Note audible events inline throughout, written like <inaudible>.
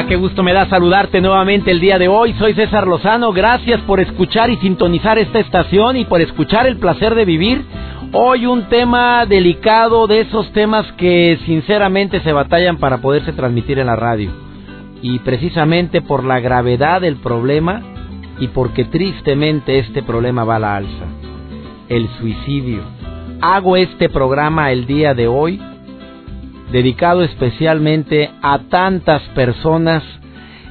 Ah, qué gusto me da saludarte nuevamente el día de hoy. Soy César Lozano. Gracias por escuchar y sintonizar esta estación y por escuchar el placer de vivir. Hoy un tema delicado de esos temas que sinceramente se batallan para poderse transmitir en la radio. Y precisamente por la gravedad del problema y porque tristemente este problema va a la alza. El suicidio. Hago este programa el día de hoy dedicado especialmente a tantas personas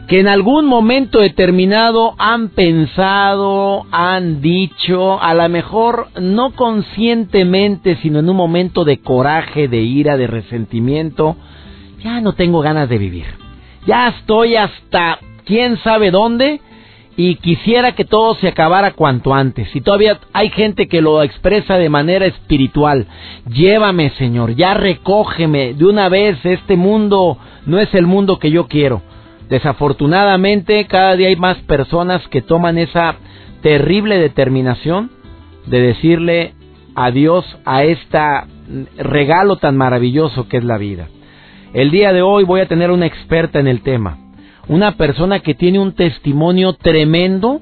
que en algún momento determinado han pensado, han dicho, a lo mejor no conscientemente, sino en un momento de coraje, de ira, de resentimiento, ya no tengo ganas de vivir. Ya estoy hasta quién sabe dónde y quisiera que todo se acabara cuanto antes. Y todavía hay gente que lo expresa de manera espiritual. Llévame, Señor, ya recógeme de una vez. Este mundo no es el mundo que yo quiero. Desafortunadamente, cada día hay más personas que toman esa terrible determinación de decirle adiós a este regalo tan maravilloso que es la vida. El día de hoy voy a tener una experta en el tema una persona que tiene un testimonio tremendo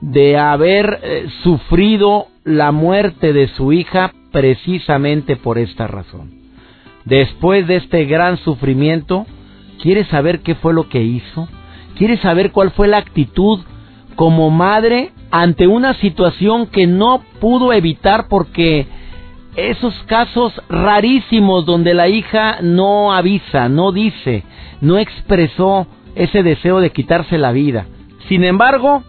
de haber eh, sufrido la muerte de su hija precisamente por esta razón. Después de este gran sufrimiento, quiere saber qué fue lo que hizo, quiere saber cuál fue la actitud como madre ante una situación que no pudo evitar porque esos casos rarísimos donde la hija no avisa, no dice, no expresó ese deseo de quitarse la vida. Sin embargo,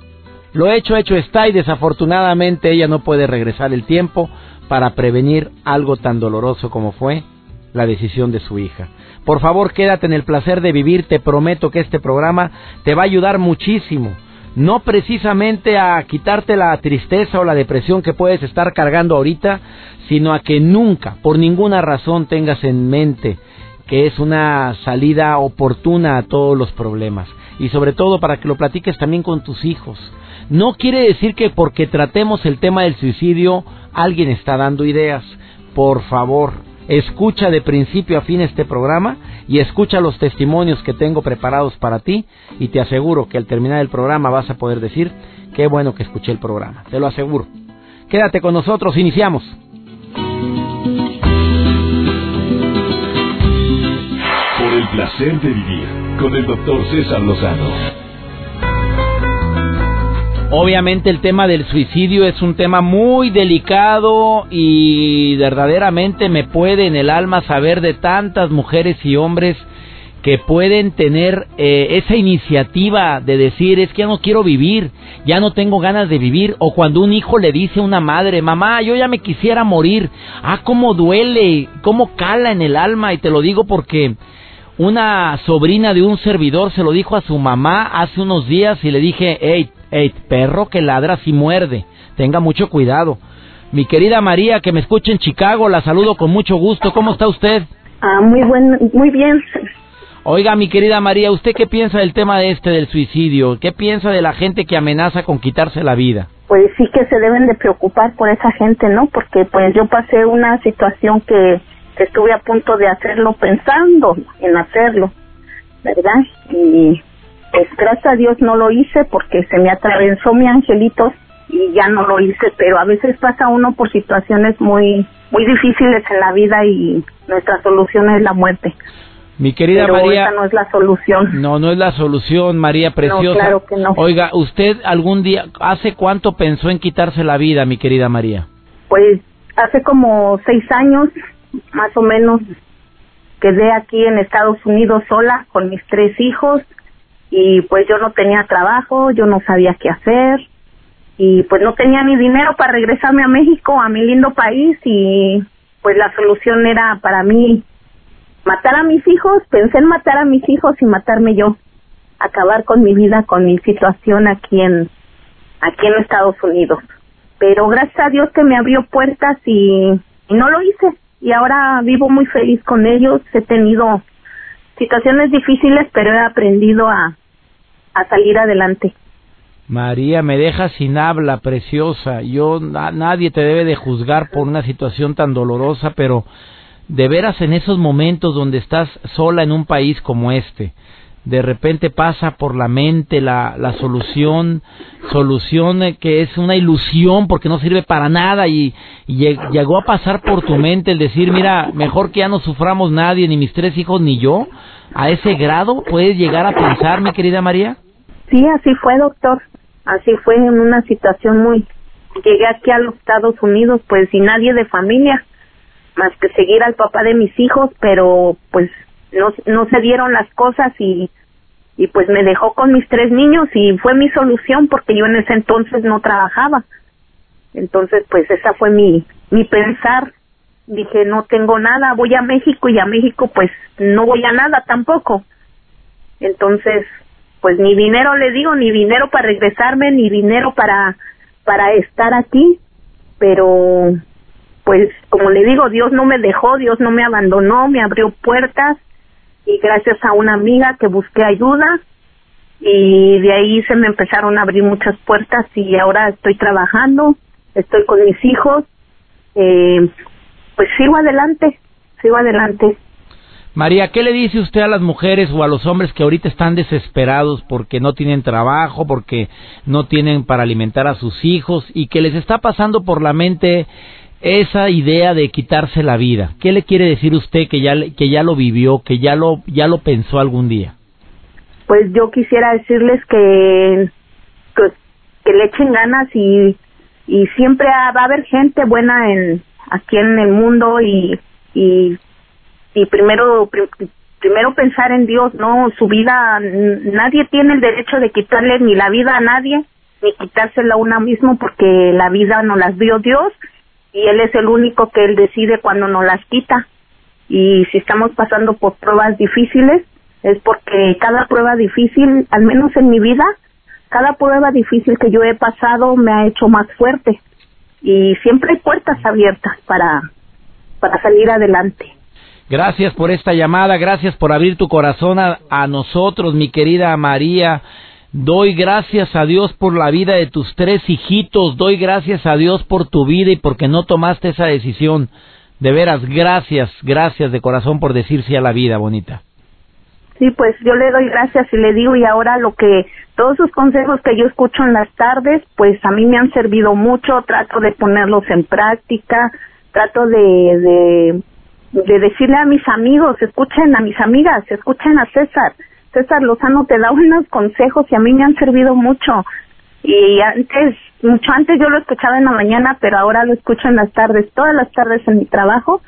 lo hecho hecho está y desafortunadamente ella no puede regresar el tiempo para prevenir algo tan doloroso como fue la decisión de su hija. Por favor, quédate en el placer de vivir, te prometo que este programa te va a ayudar muchísimo. No precisamente a quitarte la tristeza o la depresión que puedes estar cargando ahorita, sino a que nunca, por ninguna razón, tengas en mente que es una salida oportuna a todos los problemas y sobre todo para que lo platiques también con tus hijos. No quiere decir que porque tratemos el tema del suicidio alguien está dando ideas. Por favor, escucha de principio a fin este programa y escucha los testimonios que tengo preparados para ti y te aseguro que al terminar el programa vas a poder decir qué bueno que escuché el programa. Te lo aseguro. Quédate con nosotros, iniciamos. El placer de vivir con el doctor César Lozano. Obviamente el tema del suicidio es un tema muy delicado y verdaderamente me puede en el alma saber de tantas mujeres y hombres que pueden tener eh, esa iniciativa de decir es que ya no quiero vivir, ya no tengo ganas de vivir, o cuando un hijo le dice a una madre, mamá, yo ya me quisiera morir, ah, cómo duele, cómo cala en el alma, y te lo digo porque una sobrina de un servidor se lo dijo a su mamá hace unos días y le dije, hey, hey, perro que ladra si muerde, tenga mucho cuidado. Mi querida María, que me escucha en Chicago, la saludo con mucho gusto. ¿Cómo está usted? Ah, muy buen, muy bien. Oiga, mi querida María, ¿usted qué piensa del tema de este del suicidio? ¿Qué piensa de la gente que amenaza con quitarse la vida? Pues sí que se deben de preocupar por esa gente, ¿no? Porque pues yo pasé una situación que estuve a punto de hacerlo pensando en hacerlo, ¿verdad? Y pues gracias a Dios no lo hice porque se me atravesó mi angelito y ya no lo hice, pero a veces pasa uno por situaciones muy muy difíciles en la vida y nuestra solución es la muerte. Mi querida María, no es la solución. No, no es la solución, María preciosa. claro que no. Oiga, usted algún día, ¿hace cuánto pensó en quitarse la vida, mi querida María? Pues hace como seis años más o menos quedé aquí en Estados Unidos sola con mis tres hijos y pues yo no tenía trabajo, yo no sabía qué hacer y pues no tenía ni dinero para regresarme a México, a mi lindo país y pues la solución era para mí matar a mis hijos, pensé en matar a mis hijos y matarme yo, acabar con mi vida, con mi situación aquí en aquí en Estados Unidos. Pero gracias a Dios que me abrió puertas y, y no lo hice y ahora vivo muy feliz con ellos. He tenido situaciones difíciles, pero he aprendido a, a salir adelante. María, me dejas sin habla, preciosa. Yo, nadie te debe de juzgar por una situación tan dolorosa, pero de veras en esos momentos donde estás sola en un país como este, de repente pasa por la mente la, la solución, solución que es una ilusión porque no sirve para nada y, y, llegó a pasar por tu mente el decir, mira, mejor que ya no suframos nadie, ni mis tres hijos ni yo, a ese grado puedes llegar a pensar, mi querida María. Sí, así fue, doctor. Así fue en una situación muy... Llegué aquí a los Estados Unidos, pues sin nadie de familia, más que seguir al papá de mis hijos, pero pues no, no se dieron las cosas y, y pues me dejó con mis tres niños y fue mi solución porque yo en ese entonces no trabajaba. Entonces, pues esa fue mi, mi pensar. Dije, no tengo nada, voy a México y a México pues no voy a nada tampoco. Entonces, pues ni dinero le digo, ni dinero para regresarme, ni dinero para para estar aquí, pero pues como le digo, Dios no me dejó, Dios no me abandonó, me abrió puertas y gracias a una amiga que busqué ayuda y de ahí se me empezaron a abrir muchas puertas y ahora estoy trabajando, estoy con mis hijos, eh, pues sigo adelante, sigo adelante. María, ¿qué le dice usted a las mujeres o a los hombres que ahorita están desesperados porque no tienen trabajo, porque no tienen para alimentar a sus hijos y que les está pasando por la mente esa idea de quitarse la vida? ¿Qué le quiere decir usted que ya que ya lo vivió, que ya lo ya lo pensó algún día? Pues yo quisiera decirles que que, le echen ganas y y siempre va a haber gente buena en aquí en el mundo y y y primero primero pensar en Dios, no su vida nadie tiene el derecho de quitarle ni la vida a nadie ni quitársela a uno mismo porque la vida no las dio Dios y él es el único que él decide cuando nos las quita y si estamos pasando por pruebas difíciles es porque cada prueba difícil, al menos en mi vida, cada prueba difícil que yo he pasado me ha hecho más fuerte y siempre hay puertas abiertas para para salir adelante. Gracias por esta llamada, gracias por abrir tu corazón a, nosotros, mi querida María. Doy gracias a Dios por la vida de tus tres hijitos, doy gracias a Dios por tu vida y porque no tomaste esa decisión. De veras, gracias, gracias de corazón por decir sí a la vida, bonita. Sí, pues yo le doy gracias y le digo y ahora lo que todos sus consejos que yo escucho en las tardes, pues a mí me han servido mucho, trato de ponerlos en práctica, trato de, de de decirle a mis amigos, escuchen a mis amigas, escuchen a César. César Lozano te da unos consejos y a mí me han servido mucho. Y antes, mucho antes yo lo escuchaba en la mañana, pero ahora lo escucho en las tardes, todas las tardes en mi trabajo.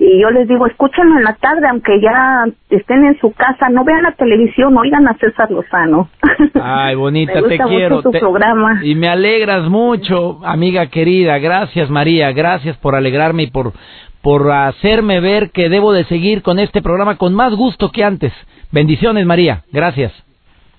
Y yo les digo, escúchenlo en la tarde, aunque ya estén en su casa, no vean la televisión, oigan a César Lozano. Ay, bonita, <laughs> te quiero. Mucho programa. Y me alegras mucho, amiga querida. Gracias, María. Gracias por alegrarme y por por hacerme ver que debo de seguir con este programa con más gusto que antes. Bendiciones, María. Gracias.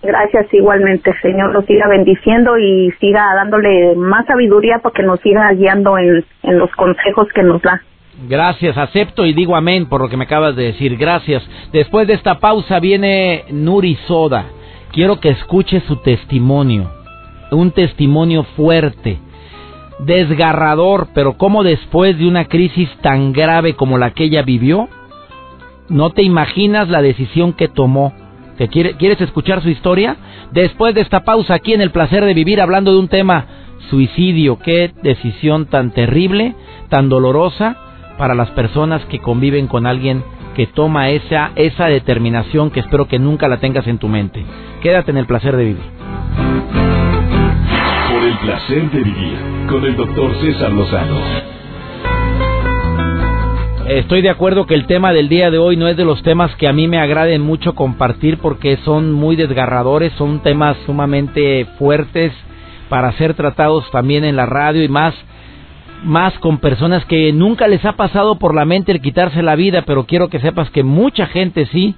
Gracias igualmente, Señor, lo siga bendiciendo y siga dándole más sabiduría para que nos siga guiando en, en los consejos que nos da. Gracias, acepto y digo amén por lo que me acabas de decir. Gracias. Después de esta pausa viene Nuri Soda. Quiero que escuche su testimonio. Un testimonio fuerte desgarrador, pero como después de una crisis tan grave como la que ella vivió, no te imaginas la decisión que tomó. ¿Te ¿Quieres escuchar su historia? Después de esta pausa aquí en El Placer de Vivir hablando de un tema, suicidio, qué decisión tan terrible, tan dolorosa para las personas que conviven con alguien que toma esa, esa determinación que espero que nunca la tengas en tu mente. Quédate en El Placer de Vivir. El placer de vivir con el doctor César Lozano. Estoy de acuerdo que el tema del día de hoy no es de los temas que a mí me agraden mucho compartir porque son muy desgarradores, son temas sumamente fuertes para ser tratados también en la radio y más más con personas que nunca les ha pasado por la mente el quitarse la vida, pero quiero que sepas que mucha gente sí,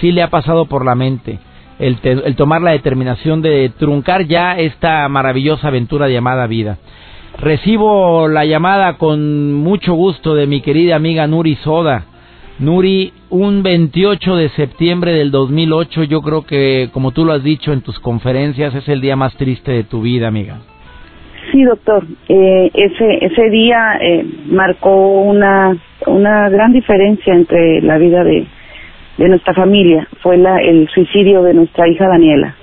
sí le ha pasado por la mente el, el tomar la determinación de truncar ya esta maravillosa aventura llamada vida. Recibo la llamada con mucho gusto de mi querida amiga Nuri Soda. Nuri, un 28 de septiembre del 2008, yo creo que, como tú lo has dicho en tus conferencias, es el día más triste de tu vida, amiga. Sí, doctor. Eh, ese ese día eh, marcó una una gran diferencia entre la vida de, de nuestra familia. Fue la, el suicidio de nuestra hija Daniela.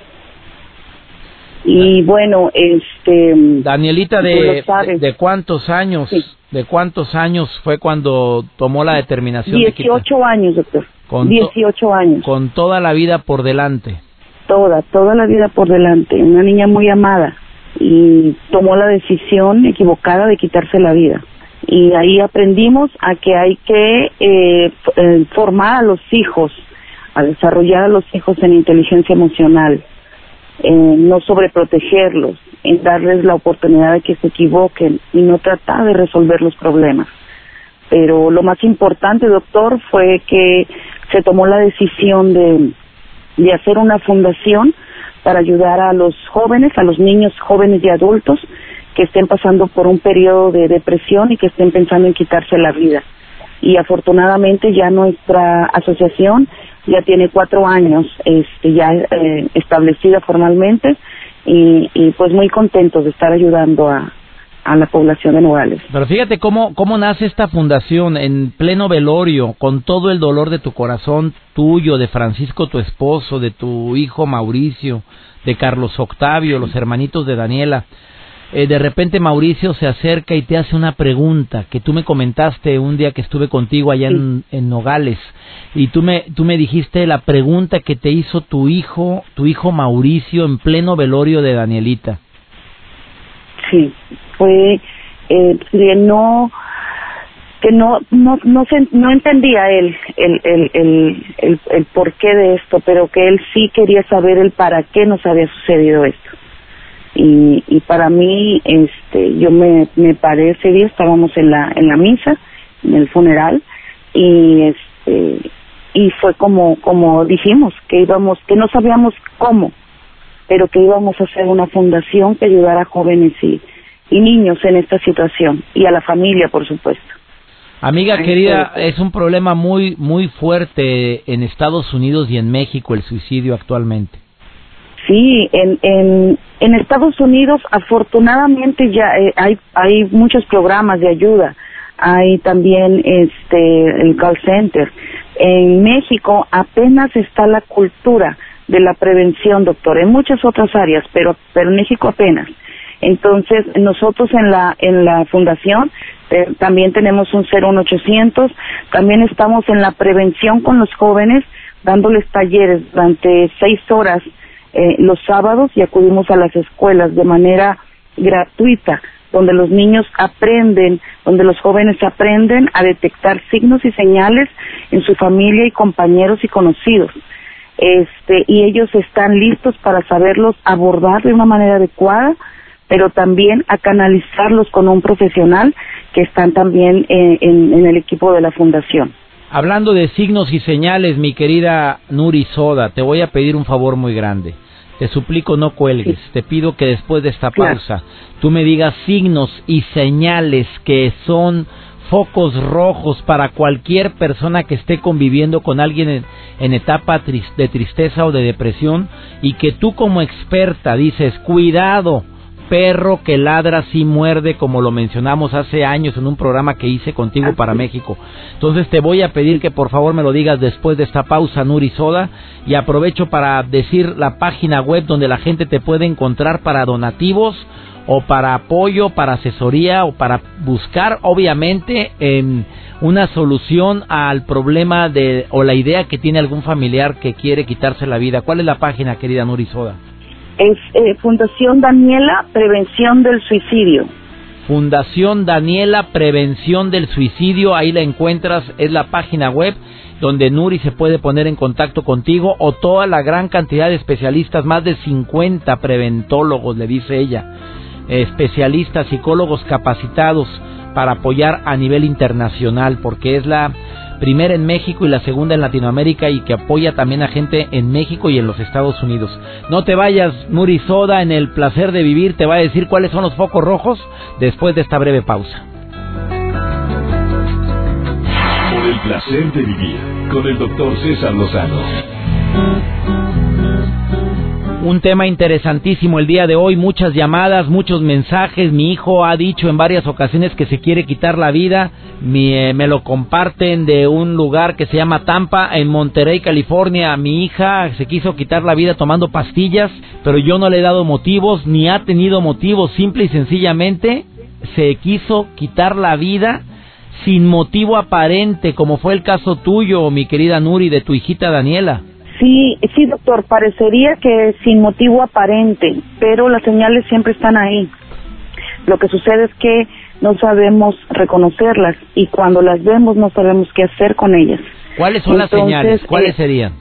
Y bueno, este... Danielita, ¿de, de, cuántos años? ¿De cuántos años fue cuando tomó la determinación 18 años, doctor. Con 18 años. Con toda la vida por delante. Toda, toda la vida por delante. Una niña muy amada. Y tomó la decisión equivocada de quitarse la vida. Y ahí aprendimos a que hay que eh, eh formar a los hijos, a desarrollar a los hijos en inteligencia emocional no sobreprotegerlos, en darles la oportunidad de que se equivoquen y no tratar de resolver los problemas. Pero lo más importante, doctor, fue que se tomó la decisión de, de hacer una fundación para ayudar a los jóvenes, a los niños jóvenes y adultos que estén pasando por un periodo de depresión y que estén pensando en quitarse la vida. Y afortunadamente ya nuestra asociación ya tiene cuatro años este, ya eh, establecida formalmente y, pues muy contentos de estar ayudando a, a la población de Nogales. Pero fíjate cómo, cómo nace esta fundación en pleno velorio, con todo el dolor de tu corazón tuyo, de Francisco tu esposo, de tu hijo Mauricio, de Carlos Octavio, los hermanitos de Daniela. Eh, de repente Mauricio se acerca y te hace una pregunta que tú me comentaste un día que estuve contigo allá en, Nogales. Y tú me tú me dijiste la pregunta que te hizo tu hijo tu hijo Mauricio en pleno velorio de Danielita. Sí fue eh, no que no no no se, no entendía él el, el, el, el, el porqué de esto pero que él sí quería saber el para qué nos había sucedido esto y, y para mí este yo me, me paré ese día estábamos en la en la misa en el funeral y este y fue como como dijimos que íbamos que no sabíamos cómo pero que íbamos a hacer una fundación que ayudara a jóvenes y, y niños en esta situación y a la familia por supuesto Amiga querida, es un problema muy muy fuerte en Estados Unidos y en México el suicidio actualmente. Sí, en, en, Estados Unidos afortunadamente ya eh, hay, hay muchos programas de ayuda. Hay también este el call center. En México apenas está la cultura de la prevención, doctor, en muchas otras áreas, pero pero en México apenas. Entonces, nosotros en la en la fundación también tenemos un 01800, también estamos en la prevención con los jóvenes dándoles talleres durante seis horas eh, los sábados y acudimos a las escuelas de manera gratuita, donde los niños aprenden, donde los jóvenes aprenden a detectar signos y señales en su familia y compañeros y conocidos. Este, y ellos están listos para saberlos abordar de una manera adecuada, pero también a canalizarlos con un profesional que están también eh, en, en el equipo de la fundación. Hablando de signos y señales, mi querida Nuri Soda, te voy a pedir un favor muy grande. Te suplico no cuelgues. Te pido que después de esta pausa tú me digas signos y señales que son focos rojos para cualquier persona que esté conviviendo con alguien en, en etapa de tristeza o de depresión y que tú como experta dices, cuidado, perro que ladra sí muerde, como lo mencionamos hace años en un programa que hice contigo para México. Entonces te voy a pedir que por favor me lo digas después de esta pausa, Nuri Soda, y aprovecho para decir la página web donde la gente te puede encontrar para donativos o para apoyo, para asesoría o para buscar, obviamente, en una solución al problema de o la idea que tiene algún familiar que quiere quitarse la vida. ¿Cuál es la página, querida Nuri Soda? Eh, Fundación Daniela Prevención del Suicidio. Fundación Daniela Prevención del Suicidio, ahí la encuentras, es la página web donde Nuri se puede poner en contacto contigo o toda la gran cantidad de especialistas, más de 50 preventólogos, le dice ella, especialistas, psicólogos capacitados para apoyar a nivel internacional, porque es la primera en México y la segunda en Latinoamérica y que apoya también a gente en México y en los Estados Unidos. No te vayas, Nuri Soda, en el placer de vivir, te va a decir cuáles son los focos rojos después de esta breve pausa. Por el placer de vivir con el doctor César Lozano. Un tema interesantísimo el día de hoy, muchas llamadas, muchos mensajes. Mi hijo ha dicho en varias ocasiones que se quiere quitar la vida. Eh, me lo comparten de un lugar que se llama Tampa, en Monterrey, California. Mi hija se quiso quitar la vida tomando pastillas, pero yo no le he dado motivos, ni ha tenido motivos. Simple y sencillamente se quiso quitar la vida sin motivo aparente, como fue el caso tuyo, mi querida Nuri, de tu hijita Daniela. Sí, sí, doctor, parecería que sin motivo aparente, pero las señales siempre están ahí. Lo que sucede es que no sabemos reconocerlas y cuando las vemos no sabemos qué hacer con ellas. ¿Cuáles son las señales? ¿Cuáles eh, serían?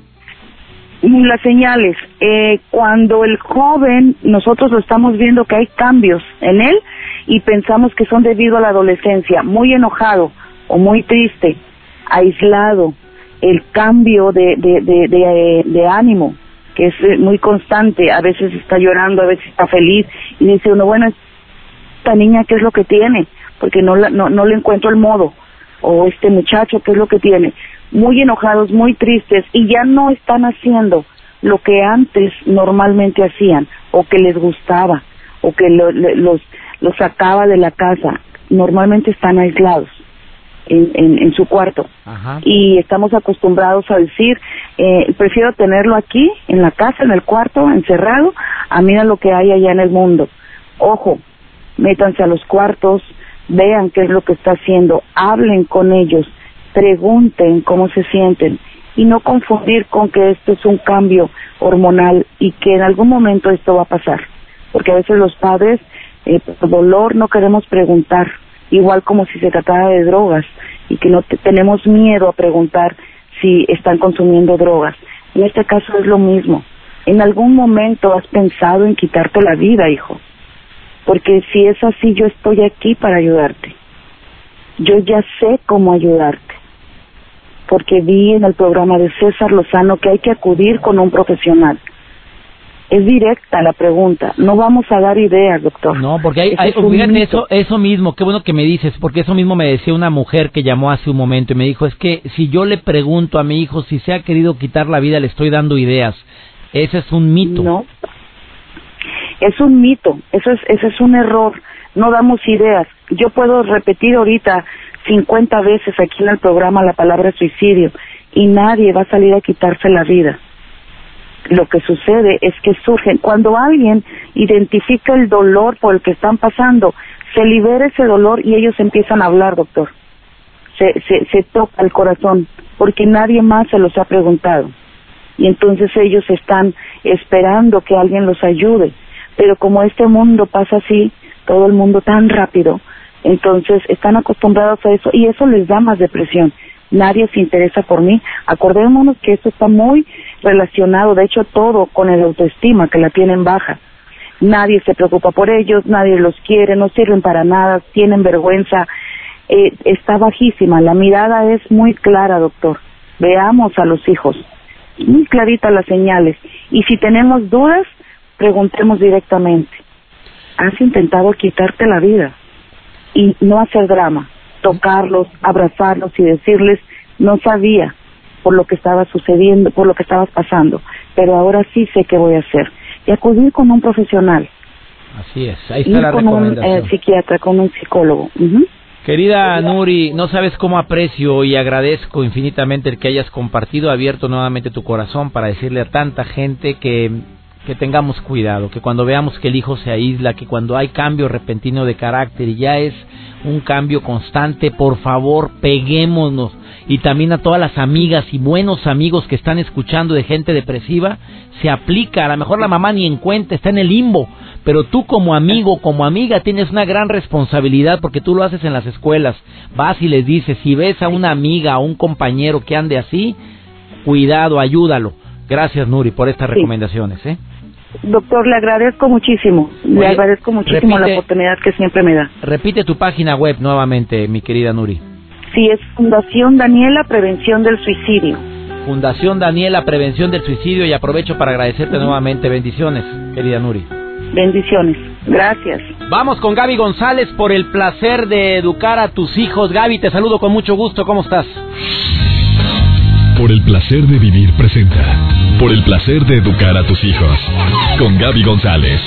Las señales, eh, cuando el joven, nosotros lo estamos viendo que hay cambios en él y pensamos que son debido a la adolescencia, muy enojado o muy triste, aislado, el cambio de, de, de, de, ánimo, que es eh, muy constante, a veces está llorando, a veces está feliz, y dice uno, bueno, esta niña, ¿qué es lo que tiene? Porque no, no, no le encuentro el modo, o este muchacho, ¿qué es lo que tiene? Muy enojados, muy tristes, y ya no están haciendo lo que antes normalmente hacían, o que les gustaba, o que los, los sacaba de la casa, normalmente están aislados en, en, su cuarto. Y estamos acostumbrados a decir, eh, prefiero tenerlo aquí, en la casa, en el cuarto, encerrado, a mira lo que hay allá en el mundo. Ojo, métanse a los cuartos, vean qué es lo que está haciendo, hablen con ellos, pregunten cómo se sienten y no confundir con que esto es un cambio hormonal y que en algún momento esto va a pasar. Porque a veces los padres, eh, por dolor, no queremos preguntar igual como si se tratara de drogas y que no tenemos miedo a preguntar si están consumiendo drogas. En este caso es lo mismo. En algún momento has pensado en quitarte la vida, hijo. Porque si es así, yo estoy aquí para ayudarte. Yo ya sé cómo ayudarte. Porque vi en el programa de César Lozano que hay que acudir con un profesional es directa la pregunta. No vamos a dar ideas, doctor. No, porque hay, fíjate eso, eso mismo, qué bueno que me dices, porque eso mismo me decía una mujer que llamó hace un momento y me dijo, es que si yo le pregunto a mi hijo si se ha querido quitar la vida, le estoy dando ideas. Ese es un mito. No. Es un mito, eso es, ese es un error. No damos ideas. Yo puedo repetir ahorita 50 veces aquí en el programa la palabra suicidio y nadie va a salir a quitarse la vida lo que sucede es que surgen, cuando alguien identifica el dolor por el que están pasando, se libera ese dolor y ellos empiezan a hablar, doctor. Se, se, se toca el corazón, porque nadie más se los ha preguntado. Y entonces ellos están esperando que alguien los ayude. Pero como este mundo pasa así, todo el mundo tan rápido, entonces están acostumbrados a eso y eso les da más depresión nadie se interesa por mí. Acordémonos que esto está muy relacionado, de hecho todo con el autoestima, que la tienen baja. Nadie se preocupa por ellos, nadie los quiere, no sirven para nada, tienen vergüenza. Eh, está bajísima, la mirada es muy clara, doctor. Veamos a los hijos, muy claritas las señales. Y si tenemos dudas, preguntemos directamente. ¿Has intentado quitarte la vida? Y no hacer drama tocarlos, abrazarlos y decirles, no sabía por lo que estaba sucediendo, por lo que estabas pasando, pero ahora sí sé qué voy a hacer. Y acudir con un profesional. Así es, ahí está la con recomendación. un eh, psiquiatra, con un psicólogo. Querida Nuri, no sabes cómo aprecio y agradezco infinitamente el que hayas compartido, abierto nuevamente tu corazón para decirle a tanta gente que, que tengamos cuidado, que cuando veamos que el hijo se aísla, que cuando hay cambio repentino de carácter y ya es un cambio constante, por favor, peguémonos. Y también a todas las amigas y buenos amigos que están escuchando de gente depresiva, se aplica. A lo mejor la mamá ni en cuenta, está en el limbo. Pero tú como amigo, como amiga, tienes una gran responsabilidad porque tú lo haces en las escuelas. Vas y les dices, si ves a una amiga o un compañero que ande así, cuidado, ayúdalo. Gracias, Nuri, por estas recomendaciones. ¿eh? Doctor, le agradezco muchísimo. le agradezco muchísimo la oportunidad que siempre me da. Repite tu página web nuevamente, mi querida Nuri. Sí, es Fundación Daniela Prevención del Suicidio. Fundación Daniela Prevención del Suicidio y aprovecho para agradecerte nuevamente. Bendiciones, querida Nuri. Bendiciones. Gracias. Vamos con Gaby González por el placer de educar a tus hijos. Gaby, te saludo con mucho gusto. ¿Cómo estás? Por el placer de vivir presenta. Por el placer de educar a tus hijos. Con Gaby González.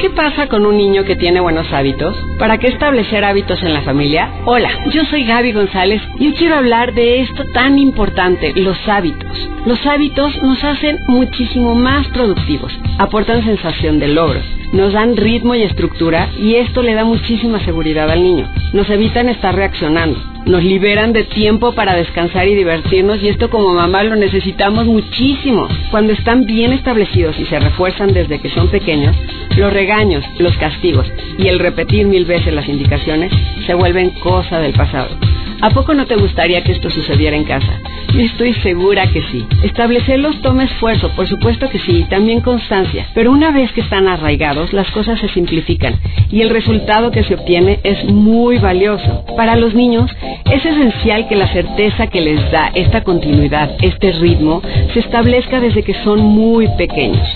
¿Qué pasa con un niño que tiene buenos hábitos? ¿Para qué establecer hábitos en la familia? Hola, yo soy Gaby González y hoy quiero hablar de esto tan importante, los hábitos. Los hábitos nos hacen muchísimo más productivos, aportan sensación de logros, nos dan ritmo y estructura y esto le da muchísima seguridad al niño. Nos evitan estar reaccionando nos liberan de tiempo para descansar y divertirnos y esto como mamá lo necesitamos muchísimo. Cuando están bien establecidos y se refuerzan desde que son pequeños, los regaños, los castigos y el repetir mil veces las indicaciones se vuelven cosa del pasado. ¿A poco no te gustaría que esto sucediera en casa? Estoy segura que sí. Establecerlos toma esfuerzo, por supuesto que sí, y también constancia. Pero una vez que están arraigados, las cosas se simplifican y el resultado que se obtiene es muy valioso. Para los niños es esencial que la certeza que les da esta continuidad, este ritmo, se establezca desde que son muy pequeños.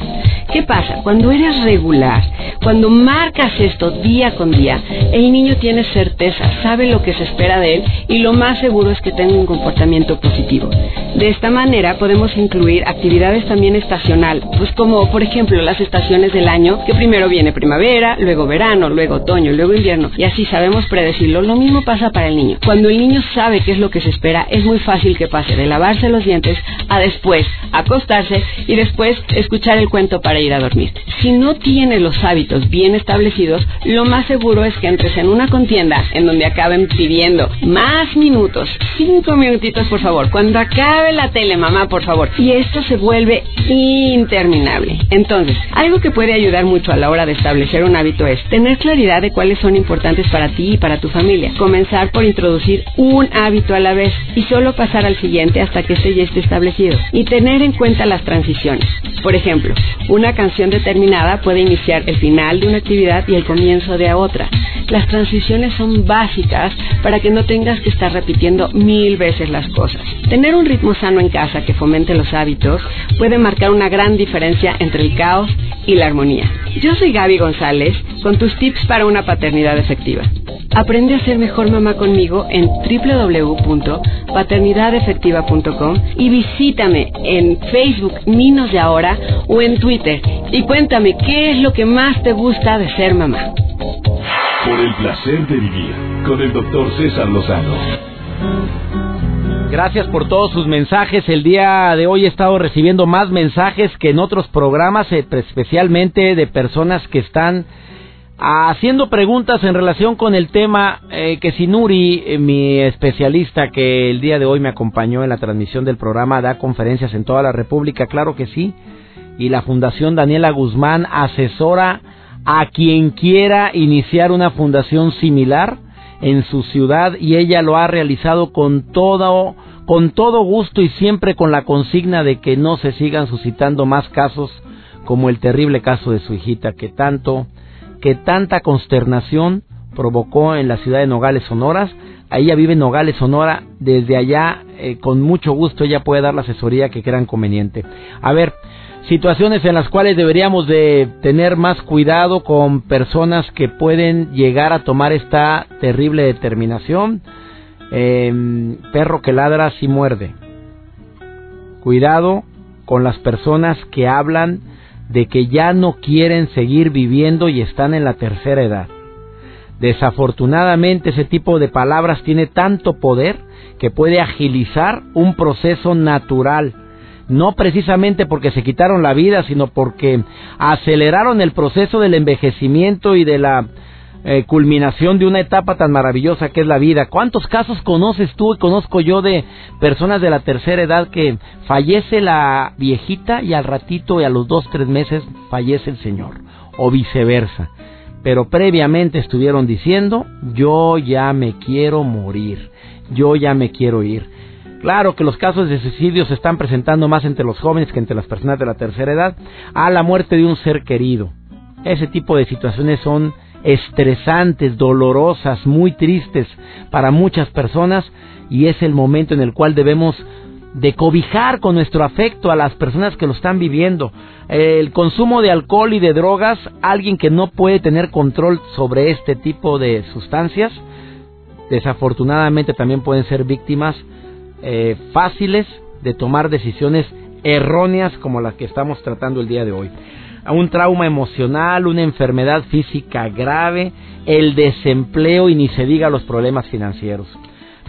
¿Qué pasa? Cuando eres regular, cuando marcas esto día con día, el niño tiene certeza, sabe lo que se espera de él y lo más seguro es que tenga un comportamiento positivo. De esta manera podemos incluir actividades también estacional, pues como por ejemplo las estaciones del año, que primero viene primavera, luego verano, luego otoño, luego invierno, y así sabemos predecirlo. Lo mismo pasa para el niño. Cuando el niño sabe qué es lo que se espera, es muy fácil que pase de lavarse los dientes a después acostarse y después escuchar el cuento para ir a dormir. Si no tiene los hábitos bien establecidos, lo más seguro es que entres en una contienda en donde acaben pidiendo más minutos, cinco minutitos por favor, cuando acabe la tele, mamá, por favor. Y esto se vuelve interminable. Entonces, algo que puede ayudar mucho a la hora de establecer un hábito es tener claridad de cuáles son importantes para ti y para tu familia. Comenzar por introducir un hábito a la vez y solo pasar al siguiente hasta que este ya esté establecido. Y tener en cuenta las transiciones. Por ejemplo, una canción determinada puede iniciar el final de una actividad y el comienzo de otra. Las transiciones son básicas para que no tengas que estar repitiendo mil veces las cosas. Tener un ritmo sano en casa que fomente los hábitos puede marcar una gran diferencia entre el caos y la armonía. Yo soy Gaby González con tus tips para una paternidad efectiva. Aprende a ser mejor mamá conmigo en www.paternidadefectiva.com y visítame en Facebook Ninos de Ahora o en Twitter y cuéntame qué es lo que más te gusta de ser mamá. Por el placer de vivir con el doctor César Lozano. Gracias por todos sus mensajes. El día de hoy he estado recibiendo más mensajes que en otros programas, eh, especialmente de personas que están haciendo preguntas en relación con el tema eh, que Sinuri, eh, mi especialista que el día de hoy me acompañó en la transmisión del programa, da conferencias en toda la República, claro que sí. Y la Fundación Daniela Guzmán asesora a quien quiera iniciar una fundación similar en su ciudad y ella lo ha realizado con todo con todo gusto y siempre con la consigna de que no se sigan suscitando más casos como el terrible caso de su hijita que tanto que tanta consternación provocó en la ciudad de Nogales, Sonoras. Ahí ella vive Nogales, Sonora. Desde allá, eh, con mucho gusto, ella puede dar la asesoría que crean conveniente. A ver, situaciones en las cuales deberíamos de tener más cuidado con personas que pueden llegar a tomar esta terrible determinación. Em, perro que ladra si muerde. Cuidado con las personas que hablan de que ya no quieren seguir viviendo y están en la tercera edad. Desafortunadamente ese tipo de palabras tiene tanto poder que puede agilizar un proceso natural no precisamente porque se quitaron la vida, sino porque aceleraron el proceso del envejecimiento y de la eh, culminación de una etapa tan maravillosa que es la vida. ¿Cuántos casos conoces tú y conozco yo de personas de la tercera edad que fallece la viejita y al ratito y a los dos, tres meses fallece el señor? O viceversa. Pero previamente estuvieron diciendo, yo ya me quiero morir, yo ya me quiero ir. Claro que los casos de suicidio se están presentando más entre los jóvenes que entre las personas de la tercera edad, a la muerte de un ser querido. Ese tipo de situaciones son estresantes, dolorosas, muy tristes para muchas personas y es el momento en el cual debemos de cobijar con nuestro afecto a las personas que lo están viviendo. El consumo de alcohol y de drogas, alguien que no puede tener control sobre este tipo de sustancias, desafortunadamente también pueden ser víctimas eh, fáciles de tomar decisiones erróneas como las que estamos tratando el día de hoy. Un trauma emocional, una enfermedad física grave, el desempleo y ni se diga los problemas financieros.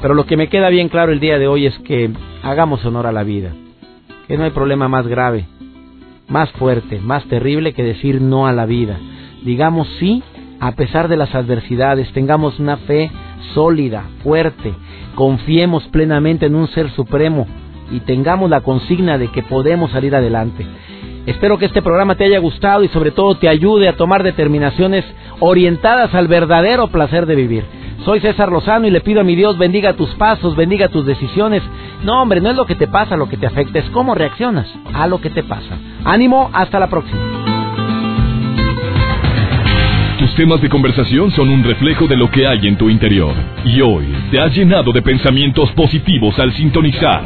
Pero lo que me queda bien claro el día de hoy es que hagamos honor a la vida, que no hay problema más grave, más fuerte, más terrible que decir no a la vida. Digamos sí a pesar de las adversidades, tengamos una fe sólida, fuerte, confiemos plenamente en un ser supremo y tengamos la consigna de que podemos salir adelante. Espero que este programa te haya gustado y sobre todo te ayude a tomar determinaciones orientadas al verdadero placer de vivir. Soy César Lozano y le pido a mi Dios bendiga tus pasos, bendiga tus decisiones. No, hombre, no es lo que te pasa lo que te afecta, es cómo reaccionas a lo que te pasa. Ánimo, hasta la próxima. Tus temas de conversación son un reflejo de lo que hay en tu interior. Y hoy te has llenado de pensamientos positivos al sintonizar